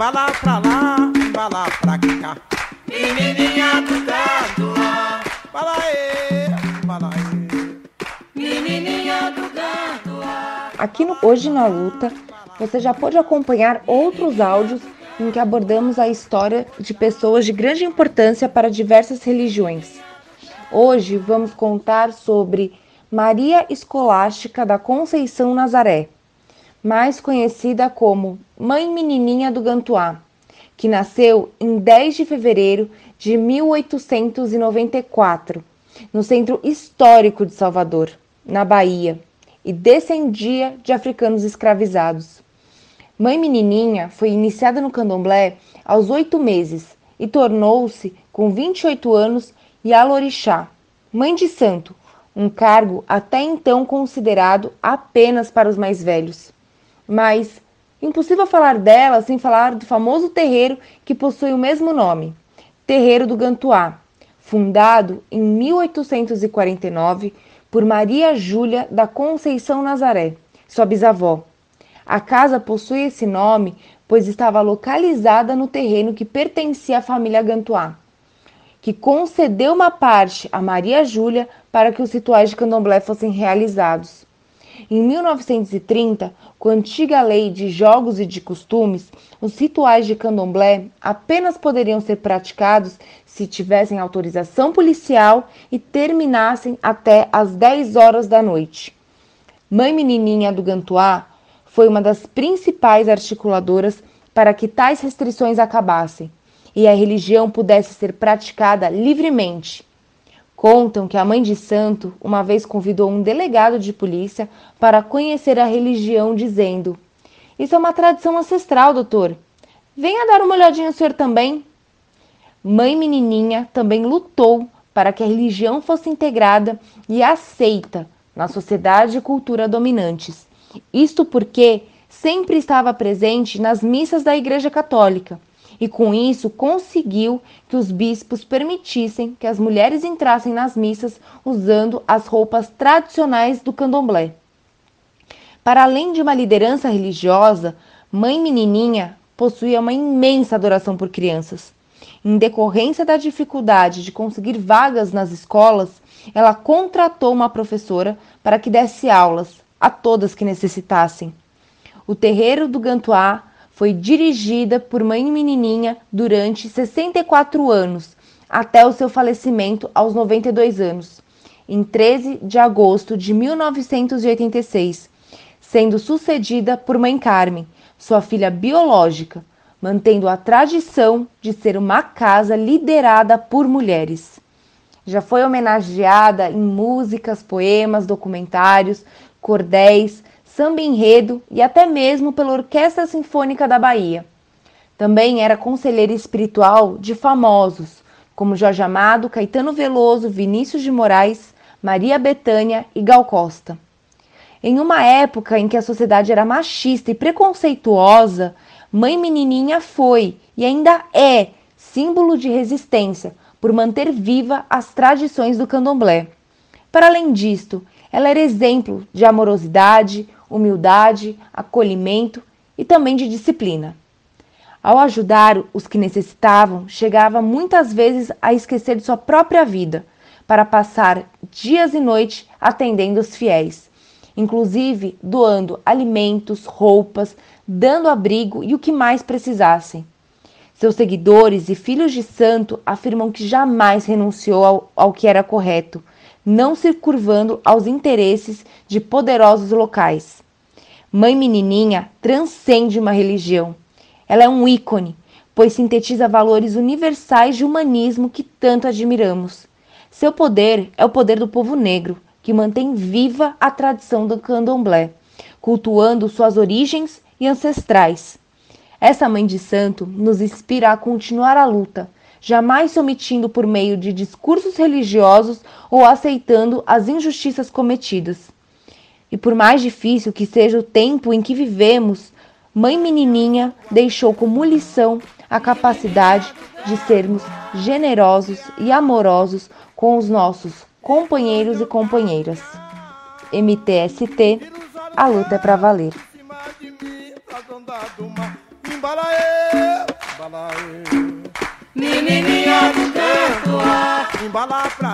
embala pra lá, embala pra cá. Menininha do Gandoá, embala aí, embala aí. Menininha do Gandoá. Aqui no Hoje na Luta, você já pode acompanhar outros áudios em que abordamos a história de pessoas de grande importância para diversas religiões. Hoje vamos contar sobre Maria Escolástica da Conceição Nazaré, mais conhecida como Mãe Menininha do Gantuá, que nasceu em 10 de fevereiro de 1894, no centro histórico de Salvador, na Bahia, e descendia de africanos escravizados. Mãe Menininha foi iniciada no candomblé aos oito meses e tornou-se, com 28 anos, Yalorixá, mãe de santo, um cargo até então considerado apenas para os mais velhos. Mas impossível falar dela sem falar do famoso terreiro que possui o mesmo nome, Terreiro do Gantuá, fundado em 1849 por Maria Júlia da Conceição Nazaré, sua bisavó. A casa possui esse nome pois estava localizada no terreno que pertencia à família Gantuá, que concedeu uma parte a Maria Júlia para que os rituais de candomblé fossem realizados. Em 1930, com a antiga lei de jogos e de costumes, os rituais de candomblé apenas poderiam ser praticados se tivessem autorização policial e terminassem até às 10 horas da noite. Mãe Menininha do Gantuá foi uma das principais articuladoras para que tais restrições acabassem e a religião pudesse ser praticada livremente. Contam que a mãe de santo uma vez convidou um delegado de polícia para conhecer a religião, dizendo: Isso é uma tradição ancestral, doutor. Venha dar uma olhadinha o senhor também. Mãe Menininha também lutou para que a religião fosse integrada e aceita na sociedade e cultura dominantes. Isto porque sempre estava presente nas missas da Igreja Católica e com isso conseguiu que os bispos permitissem que as mulheres entrassem nas missas usando as roupas tradicionais do candomblé. Para além de uma liderança religiosa, Mãe Menininha possuía uma imensa adoração por crianças. Em decorrência da dificuldade de conseguir vagas nas escolas, ela contratou uma professora para que desse aulas a todas que necessitassem. O terreiro do Gantuá foi dirigida por Mãe Menininha durante 64 anos, até o seu falecimento aos 92 anos, em 13 de agosto de 1986, sendo sucedida por Mãe Carmen, sua filha biológica, mantendo a tradição de ser uma casa liderada por mulheres. Já foi homenageada em músicas, poemas, documentários, cordéis, samba enredo e até mesmo pela Orquestra Sinfônica da Bahia. Também era conselheira espiritual de famosos como Jorge Amado, Caetano Veloso, Vinícius de Moraes, Maria Bethânia e Gal Costa. Em uma época em que a sociedade era machista e preconceituosa, Mãe Menininha foi e ainda é símbolo de resistência por manter viva as tradições do candomblé. Para além disto, ela era exemplo de amorosidade, humildade, acolhimento e também de disciplina. Ao ajudar os que necessitavam, chegava muitas vezes a esquecer de sua própria vida para passar dias e noites atendendo os fiéis, inclusive doando alimentos, roupas, dando abrigo e o que mais precisassem. Seus seguidores e filhos de santo afirmam que jamais renunciou ao, ao que era correto, não se curvando aos interesses de poderosos locais. Mãe Menininha transcende uma religião. Ela é um ícone, pois sintetiza valores universais de humanismo que tanto admiramos. Seu poder é o poder do povo negro, que mantém viva a tradição do candomblé, cultuando suas origens e ancestrais. Essa mãe de santo nos inspira a continuar a luta, jamais se omitindo por meio de discursos religiosos ou aceitando as injustiças cometidas. E por mais difícil que seja o tempo em que vivemos, Mãe Menininha deixou como lição a capacidade de sermos generosos e amorosos com os nossos companheiros e companheiras. MTST, a luta é para valer. Embala pra